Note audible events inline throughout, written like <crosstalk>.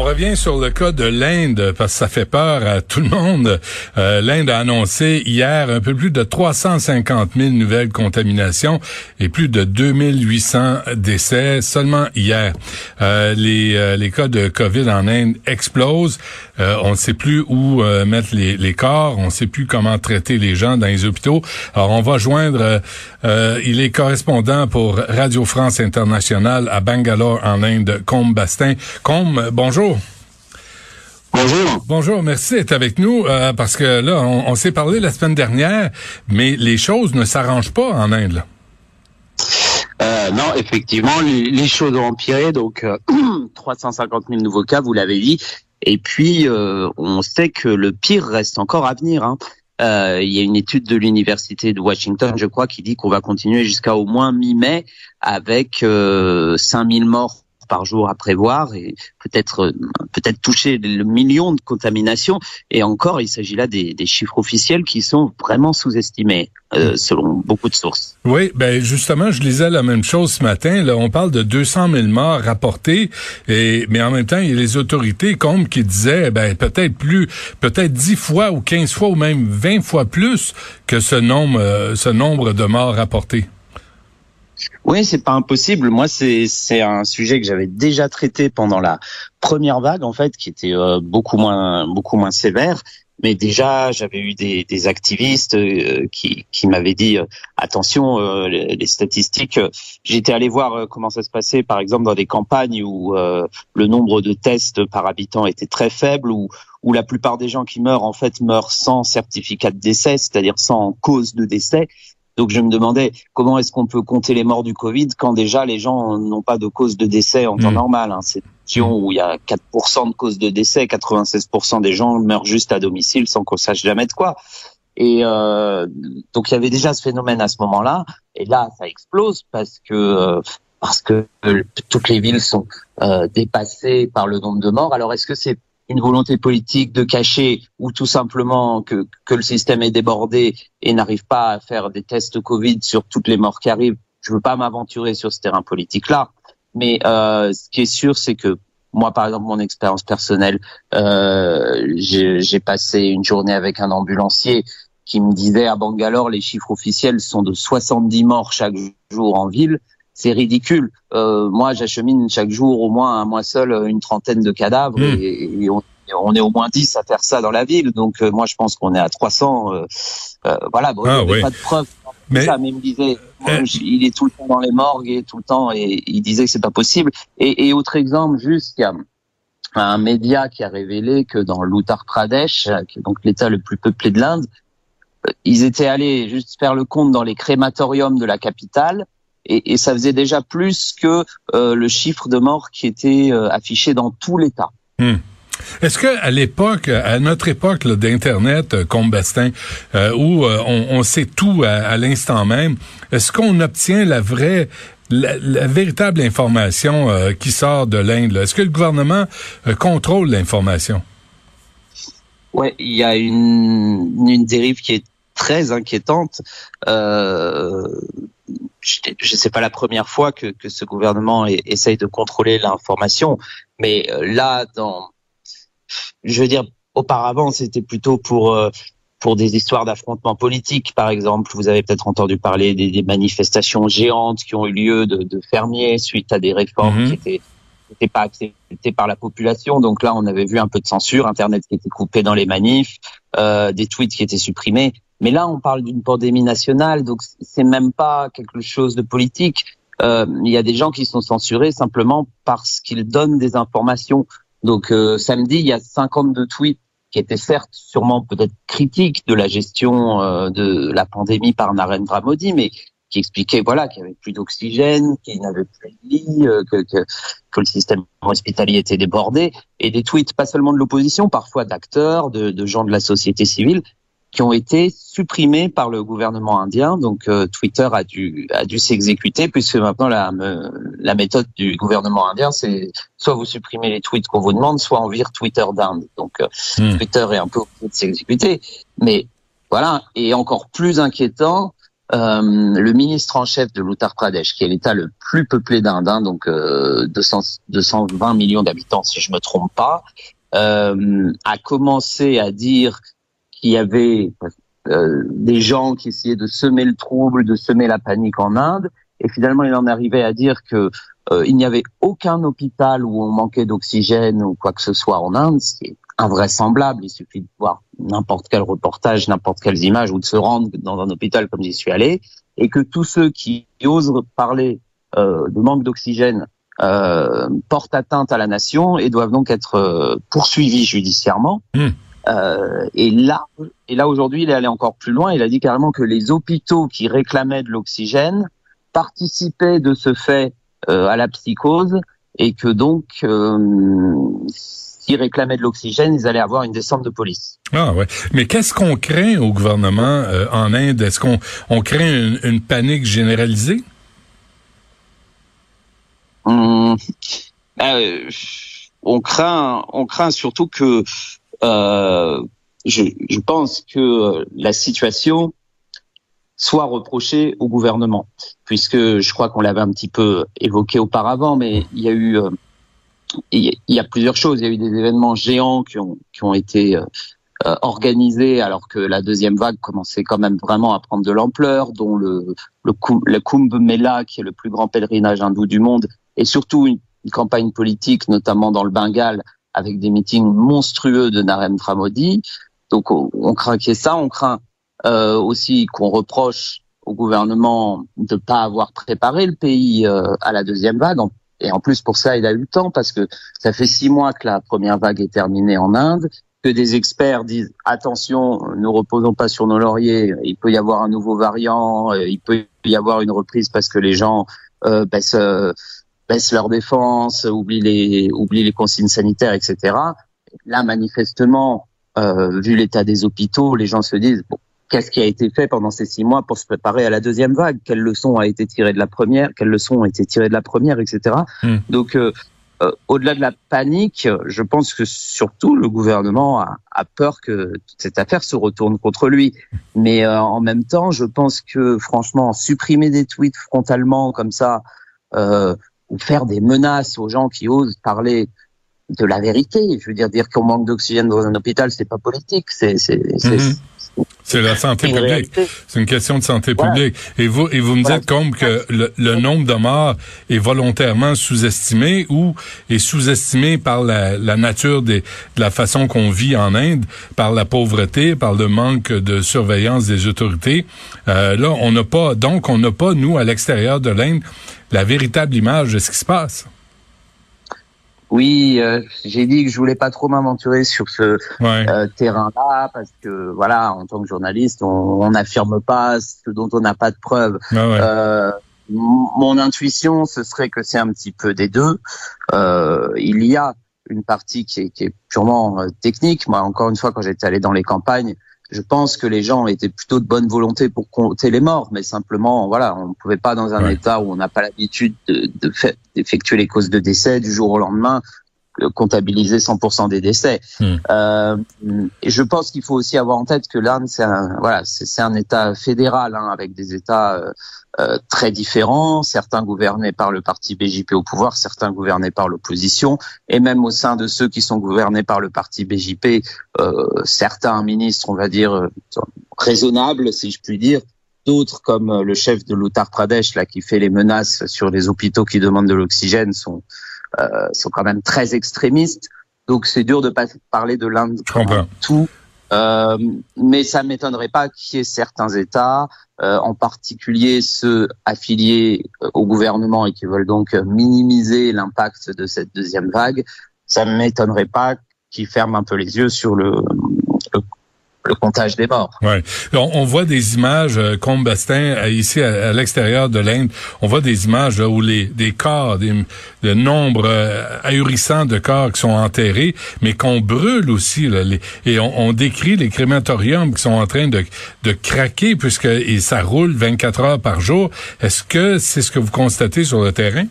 On revient sur le cas de l'Inde parce que ça fait peur à tout le monde. Euh, L'Inde a annoncé hier un peu plus de 350 000 nouvelles contaminations et plus de 2800 décès seulement hier. Euh, les, euh, les cas de COVID en Inde explosent. Euh, on ne sait plus où euh, mettre les, les, corps. On ne sait plus comment traiter les gens dans les hôpitaux. Alors on va joindre. il est correspondant pour Radio France Internationale à Bangalore en Inde, Combe Bastin. Combe, bonjour. Bonjour. Bonjour, merci d'être avec nous euh, parce que là, on, s'est parlé la semaine dernière, mais les choses ne s'arrangent pas en Inde. Euh, non, effectivement, les, choses ont empiré. Donc, <clears throat> 350 000 nouveaux cas, vous l'avez dit. Et puis, euh, on sait que le pire reste encore à venir. Hein. il y a une étude de l'université de Washington, je crois, qui dit qu'on va continuer jusqu'à au moins mi-mai avec 5000 morts par jour à prévoir et peut-être euh, peut-être toucher le million de contaminations. Et encore, il s'agit là des, des, chiffres officiels qui sont vraiment sous-estimés euh, selon beaucoup de sources. Oui, ben justement, je lisais la même chose ce matin. Là, on parle de 200 000 morts rapportés, et mais en même temps, il y a les autorités comme qui disaient, ben peut-être plus, peut-être 10 fois ou 15 fois ou même 20 fois plus que ce nombre, euh, ce nombre de morts rapportés. Oui, c'est pas impossible. Moi, c'est un sujet que j'avais déjà traité pendant la première vague, en fait, qui était euh, beaucoup moins beaucoup moins sévère. Mais déjà, j'avais eu des, des activistes euh, qui, qui m'avaient dit euh, attention, les, les, statistiques. J'étais allé voir comment ça se passait, par exemple, dans des campagnes où le nombre de tests par habitant était très faible, où où la plupart des gens qui meurent en fait meurent sans certificat de décès, c'est-à-dire sans cause de décès. Donc je me demandais comment est-ce qu'on peut compter les morts du Covid quand déjà les gens n'ont pas de cause de décès en temps hmm. normal. Hein. C'est une où il y a 4% de causes de décès, 96% des gens meurent juste à domicile sans qu'on sache jamais de quoi. Et euh, donc il y avait déjà ce phénomène à ce moment-là, et là ça explose parce que euh, parce que toutes les villes sont euh, dépassées par le nombre de morts. Alors est-ce que c'est une volonté politique de cacher ou tout simplement que, que le système est débordé et n'arrive pas à faire des tests Covid sur toutes les morts qui arrivent. Je veux pas m'aventurer sur ce terrain politique-là, mais euh, ce qui est sûr, c'est que moi, par exemple, mon expérience personnelle, euh, j'ai passé une journée avec un ambulancier qui me disait à Bangalore, les chiffres officiels sont de 70 morts chaque jour en ville c'est ridicule. Euh, moi, j'achemine chaque jour au moins à moi seul une trentaine de cadavres hmm. et, on, est au moins 10 à faire ça dans la ville. Donc euh, moi, je pense qu'on est à 300. Euh, euh, voilà, bon, ah, il pas de preuves. Mais... Ça, mais il me disait, il est tout le temps dans les morgues et tout le temps, et il disait que c'est pas possible. Et, et autre exemple, juste, il y a un média qui a révélé que dans l'Uttar Pradesh, qui est donc l'État le plus peuplé de l'Inde, ils étaient allés juste faire le compte dans les crématoriums de la capitale et, et, ça faisait déjà plus que euh, le chiffre de morts qui était euh, affiché dans tout l'État. Hmm. Est-ce que à l'époque, à notre époque d'internet, euh, Combastin, euh, où euh, on, on, sait tout à, à l'instant même, est-ce qu'on obtient la vraie la, la, véritable information qui sort de l'Inde. Est-ce que le gouvernement contrôle l'information? Ouais, il y a une, une dérive qui est très inquiétante. Euh, je sais pas la première fois que, que ce gouvernement essaye de contrôler l'information, mais euh, là, dans, je veux dire, auparavant, c'était plutôt pour euh, pour des histoires d'affrontements politiques, par exemple. Vous avez peut-être entendu parler des, des, manifestations géantes qui ont eu lieu de, de fermiers suite à des réformes mhm. qui étaient n'étaient pas acceptées par la population. Donc là, on avait vu un peu de censure, Internet qui était coupé dans les manifs, euh, des tweets qui étaient supprimés. Mais là, on parle d'une pandémie nationale, donc c'est même pas quelque chose de politique. Euh, il y a des gens qui sont censurés simplement parce qu'ils donnent des informations. Donc euh, samedi, il y a 52 tweets qui étaient certes sûrement peut-être critiques de la gestion euh, de la pandémie par Narendra Modi, mais qui expliquaient voilà qu'il y avait plus d'oxygène, qu'il n'avait plus de lit, euh, que, que, que, le système hospitalier était débordé, et des tweets pas seulement de l'opposition, parfois d'acteurs, de, de gens de la société civile, qui ont été supprimés par le gouvernement indien. Donc euh, Twitter a dû a dû s'exécuter puisque maintenant la la méthode du gouvernement indien c'est soit vous supprimez les tweets qu'on vous demande, soit on vire Twitter d'Inde. Donc euh, hmm. Twitter est un peu obligé de s'exécuter. Mais voilà, et encore plus inquiétant, euh, le ministre en chef de l'Uttar Pradesh, qui est l'État le plus peuplé d'Inde, hein, donc euh, 200, 220 millions d'habitants si je me trompe pas, euh, a commencé à dire qu'il y avait euh, des gens qui essayaient de semer le trouble, de semer la panique en Inde, et finalement il en arrivait à dire que euh, il n'y avait aucun hôpital où on manquait d'oxygène ou quoi que ce soit en Inde, ce qui est invraisemblable. Il suffit de voir n'importe quel reportage, n'importe quelles images ou de se rendre dans un hôpital comme j'y suis allé, et que tous ceux qui osent parler euh, de manque d'oxygène euh, portent atteinte à la nation et doivent donc être euh, poursuivis judiciairement. Hmm. Euh, et là, et là aujourd'hui, il est allé encore plus loin. Il a dit carrément que les hôpitaux qui réclamaient de l'oxygène participaient de ce fait euh, à la psychose et que donc s'ils réclamaient de l'oxygène, ils allaient avoir une descente de police. Ah ouais. Mais qu'est-ce qu'on craint au gouvernement en Inde? Est-ce qu'on on craint une, une panique généralisée? Hum, euh, on craint, on craint surtout que euh, je, je, pense que la situation soit reprochée au gouvernement, puisque je crois qu'on l'avait un petit peu évoqué auparavant, mais il y a eu euh, il y a plusieurs choses. Il y a eu des événements géants qui ont, qui ont été euh, organisés alors que la deuxième vague commençait quand même vraiment à prendre de l'ampleur, dont le, le, le Kumbh Mela, qui est le plus grand pèlerinage hindou du monde, et surtout une, campagne politique, notamment dans le Bengale, avec des meetings monstrueux de Narendra Modi. Donc on, craint qu'il ça, on craint euh, aussi qu'on reproche au gouvernement de ne pas avoir préparé le pays euh, à la deuxième vague. Et en plus, pour ça, il a eu le temps parce que ça fait six mois que la première vague est terminée en Inde, que des experts disent attention, ne reposons pas sur nos lauriers, il peut y avoir un nouveau variant, euh, il peut y avoir une reprise parce que les gens euh, baissent, baissent leur défense, oublient les, oublient les consignes sanitaires, etc. Là, manifestement, euh, vu l'état des hôpitaux, les gens se disent bon, qu'est-ce qui a été fait pendant ces six mois pour se préparer à la deuxième vague? Quelles leçons a été tirées de la première? Quelles leçons ont été tirées de la première, etc. Hmm. Donc, euh, euh, au-delà de la panique, je pense que surtout le gouvernement a, a, peur que toute cette affaire se retourne contre lui. Mais euh, en même temps, je pense que franchement, supprimer des tweets frontalement comme ça, euh, ou faire des menaces aux gens qui osent parler de la vérité. Je veux dire, dire qu'on manque d'oxygène dans un hôpital, c'est pas politique, c'est mhm. C'est la santé publique. C'est une question de santé publique. Et vous, et vous me dites comme que le, nombre de morts est volontairement sous-estimé ou est sous-estimé par la, la nature des, de la façon qu'on vit en Inde, par la pauvreté, par le manque de surveillance des autorités. Euh, là, on n'a pas, donc on n'a pas, nous, à l'extérieur de l'Inde, la véritable image de ce qui se passe. Oui, euh, j'ai dit que je voulais pas trop m'aventurer sur ce euh, terrain-là parce que voilà, en tant que journaliste, on n'affirme pas ce dont on n'a pas de preuves. Ah euh, mon intuition, ce serait que c'est un petit peu des deux. il y a une partie qui est, qui est purement technique. Moi, encore une fois, quand j'étais allé dans les campagnes, je pense que les gens étaient plutôt de bonne volonté pour compter les morts, mais simplement, voilà, on ne pouvait pas dans un état où on n'a pas l'habitude d'effectuer de, les causes de décès du jour au lendemain comptabiliser 100% des décès. Hmm. Euh, et je pense qu'il faut aussi avoir en tête que l'Inde, c'est un, voilà, c'est un État fédéral hein, avec des États euh, euh, très différents, certains gouvernés par le parti BJP au pouvoir, certains gouvernés par l'opposition, et même au sein de ceux qui sont gouvernés par le parti BJP, euh, certains ministres, on va dire, euh, raisonnables, si je puis dire, d'autres comme le chef de l'Uttar Pradesh, là, qui fait les menaces sur les hôpitaux qui demandent de l'oxygène, sont, sont quand même très extrémistes. Donc c'est dur de pas parler de l'Inde tout. Euh, mais ça ne m'étonnerait pas qu'il y ait certains États, euh, en particulier ceux affiliés euh, au gouvernement et qui veulent donc minimiser l'impact de cette deuxième vague, ça ne m'étonnerait pas qu'ils ferment un peu les yeux sur le, le comptage des morts. Ouais. On, voit des images, euh, ici à, l'extérieur de l'Inde, on voit des images où les des corps, des, de nombre euh, ahurissant de corps qui sont enterrés, mais qu'on brûle aussi. Et on, décrit les crématoriums qui sont en train de, de craquer puisque et ça roule 24 heures par jour. Est-ce que c'est ce que vous constatez sur le terrain?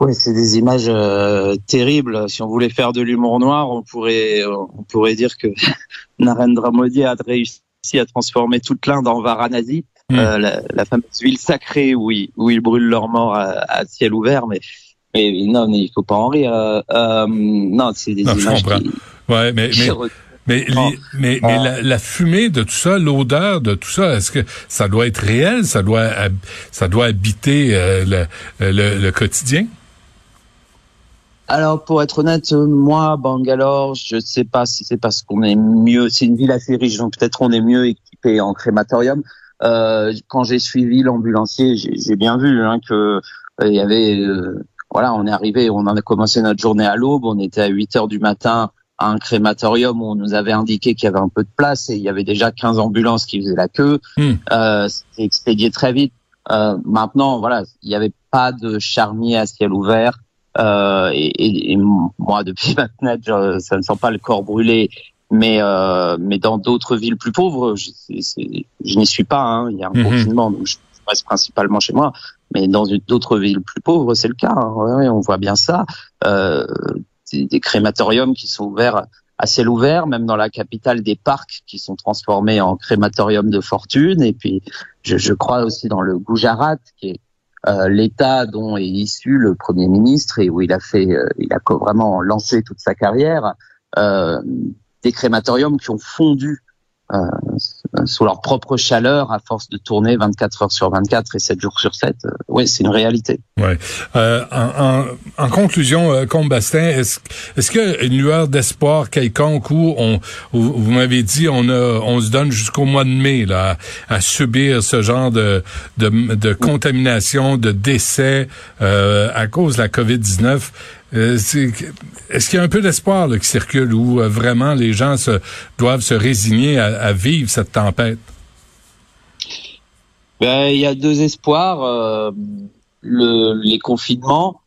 Oui, c'est des images euh, terribles. Si on voulait faire de l'humour noir, on pourrait on pourrait dire que <laughs> Narendra Modi a réussi à transformer toute l'Inde en Varanasi, hmm. euh, la, la, fameuse ville sacrée où ils, où ils brûlent leurs morts à, ciel ouvert. Mais, mais non, il faut pas en rire. Euh, euh non, c'est des images qui, ouais, mais, mais... Mais, mais, mais la, la, fumée de tout ça, l'odeur de tout ça, est-ce que ça doit être réel, ça doit ça doit habiter le, le, le, quotidien? Alors, pour être honnête, moi, Bangalore, je ne sais pas si c'est parce qu'on est mieux, c'est une ville assez riche, donc peut-être on est mieux équipé en crématorium. Euh, quand j'ai suivi l'ambulancier, j'ai bien vu hein, que euh, il y avait, euh, voilà, on est arrivé, on en a commencé notre journée à l'aube, on était à 8 heures du matin à un crématorium où on nous avait indiqué qu'il y avait un peu de place et il y avait déjà 15 ambulances qui faisaient la queue. Hmm. Euh, C'était expédié très vite. Euh, maintenant, voilà, il n'y avait pas de charnier à ciel ouvert. Euh, et, et, moi, depuis <laughs> ma fenêtre, ça ne sent pas le corps brûlé. Mais euh, mais dans d'autres villes plus pauvres, je, je n'y suis pas. Hein. Il y a un mhm. confinement, donc je reste principalement chez moi. Mais dans d'autres villes plus pauvres, c'est le cas. Hein. on voit bien ça. Euh, des, des, crématoriums qui sont ouverts à ciel ouvert, même dans la capitale, des parcs qui sont transformés en crématorium de fortune. Et puis, je, je crois aussi dans le Gujarat, qui est euh, l'État dont est issu le Premier ministre et où il a fait, euh, il a vraiment lancé toute sa carrière, euh, des crématoriums qui ont fondu sous leur propre chaleur à force de tourner 24 heures sur 24 et 7 jours sur 7. Euh, oui, c'est une réalité. Ouais. Euh, en, en, en, conclusion, euh, Combastin, est-ce est-ce qu'il y a une lueur d'espoir quelconque où on vous, m'avez dit on a on se donne jusqu'au mois de mai là à, subir ce genre de de, de contamination, de décès euh, à cause de la COVID-19. Euh, est-ce qu'il y a un peu d'espoir qui circule où euh, vraiment les gens doivent se résigner à, vivre cette tempête? Ben, il y a deux espoirs. Euh, le, les confinements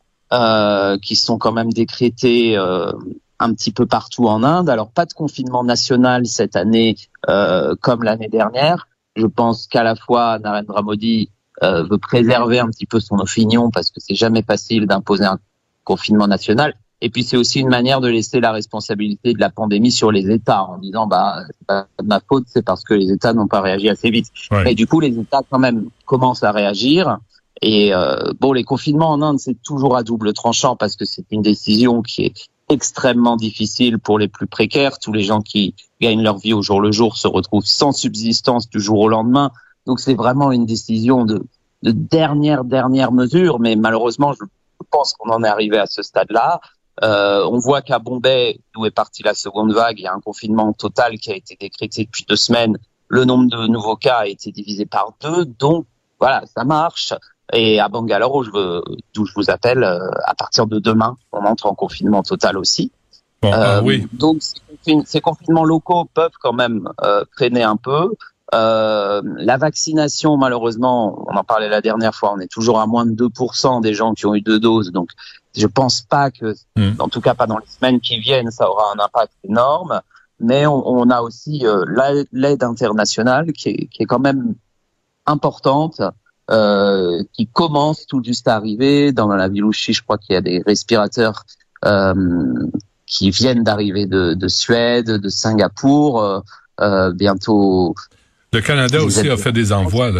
qui sont quand même décrétés un petit peu partout en Inde. Alors pas de confinement national cette année comme l'année dernière. Je pense qu'à la fois Narendra Modi veut préserver un petit peu son opinion parce que c'est jamais facile d'imposer un confinement national. Et puis c'est aussi une manière de laisser la responsabilité de la pandémie sur les États en disant bah c'est pas de ma faute, c'est parce que les États n'ont pas réagi assez vite. Et du coup les États quand même commencent à réagir. Et euh, bon les confinements en Inde c'est toujours à double tranchant parce que c'est une décision qui est extrêmement difficile pour les plus précaires. Tous les gens qui gagnent leur vie au jour le jour se retrouvent sans subsistance du jour au lendemain. Donc c'est vraiment une décision de, de dernière dernière mesure. Mais malheureusement je pense qu'on en est arrivé à ce stade-là. Euh, on voit qu'à Bombay, d'où est partie la seconde vague, il y a un confinement total qui a été décrété depuis deux semaines. Le nombre de nouveaux cas a été divisé par deux, donc voilà, ça marche. Et à Bangalore, d'où je vous appelle, euh, à partir de demain, on entre en confinement total aussi. Ah euh, oui. Donc ces, confinements locaux peuvent quand même euh, freiner un peu. Euh, la vaccination, malheureusement, on en parlait la dernière fois, on est toujours à moins de 2% des gens qui ont eu deux doses. Donc, je pense pas que, hmm. en tout cas pas dans les semaines qui viennent, ça aura un impact énorme. Mais on, on a aussi euh, l'aide internationale qui est, qui est, quand même importante, euh, qui commence tout juste à arriver. Dans la Vilouchi, je crois qu'il y a des respirateurs euh, qui viennent d'arriver de, de, Suède, de Singapour. Euh, euh bientôt le Canada aussi a fait des envois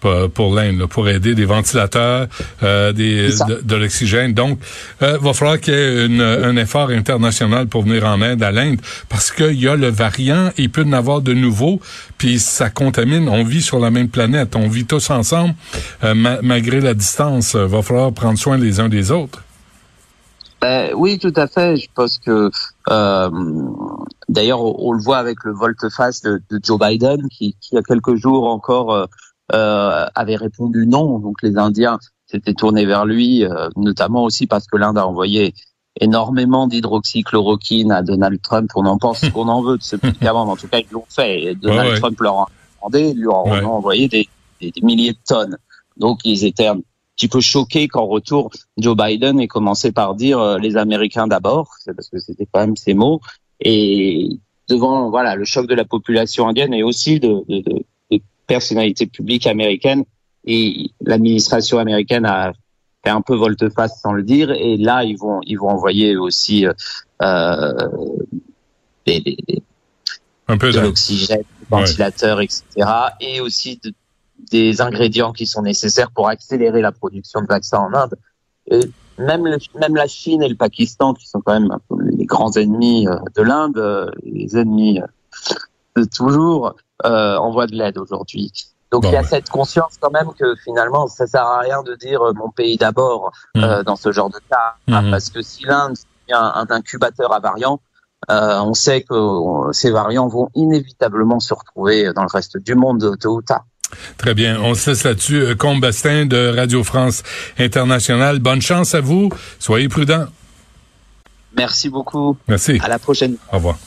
pour, l'Inde, pour aider des ventilateurs, euh, des, de, l'oxygène. Donc, euh, va falloir qu'il y ait un effort international pour venir en aide à l'Inde, parce qu'il y a le variant, il peut en avoir de nouveaux, puis ça contamine. On vit sur la même planète, on vit tous ensemble, euh, malgré la distance. Va falloir prendre soin les uns des autres. Ben, oui, tout à fait. Je pense que euh, d'ailleurs on, le voit avec le volte-face de, Joe Biden, qui, qui, il y a quelques jours encore euh, euh, avait répondu non. Donc les Indiens s'étaient tournés vers lui, euh, notamment aussi parce que l'Inde a envoyé énormément d'hydroxychloroquine à Donald Trump. On en pense ce qu'on en veut de ce médicament, mais en tout cas, ils l'ont fait. Et Donald Trump leur a demandé, ils lui ont envoyé des, des, milliers de tonnes. Donc, ils étaient un petit peu choqués qu'en retour, Joe Biden ait commencé par dire euh, les Américains d'abord, parce que c'était quand même ses mots. Et devant voilà le choc de la population indienne et aussi de, de, de personnalités publiques américaines, et l'administration américaine a fait un peu volte-face sans le dire. Et là, ils vont ils vont envoyer aussi euh, euh des, des, un peu de l'oxygène, des ventilateurs, etc. Et aussi des ingrédients qui sont nécessaires pour accélérer la production de vaccins en Inde. Et même, le, même la Chine et le Pakistan, qui sont quand même les grands ennemis euh, de l'Inde, euh, les ennemis de toujours, euh, envoient de l'aide aujourd'hui. Donc il y a cette conscience quand même que finalement ça sert à rien de dire euh, mon pays d'abord mmh. euh, dans ce genre de cas mmh. parce que si l'Inde est un, incubateur à variants, euh, on sait que ces variants vont inévitablement se retrouver dans le reste du monde tôt ou tard. Très bien. On se laisse là-dessus. Combe Bastin de Radio France Internationale. Bonne chance à vous. Soyez prudents. Merci beaucoup. Merci. À la prochaine. Au revoir.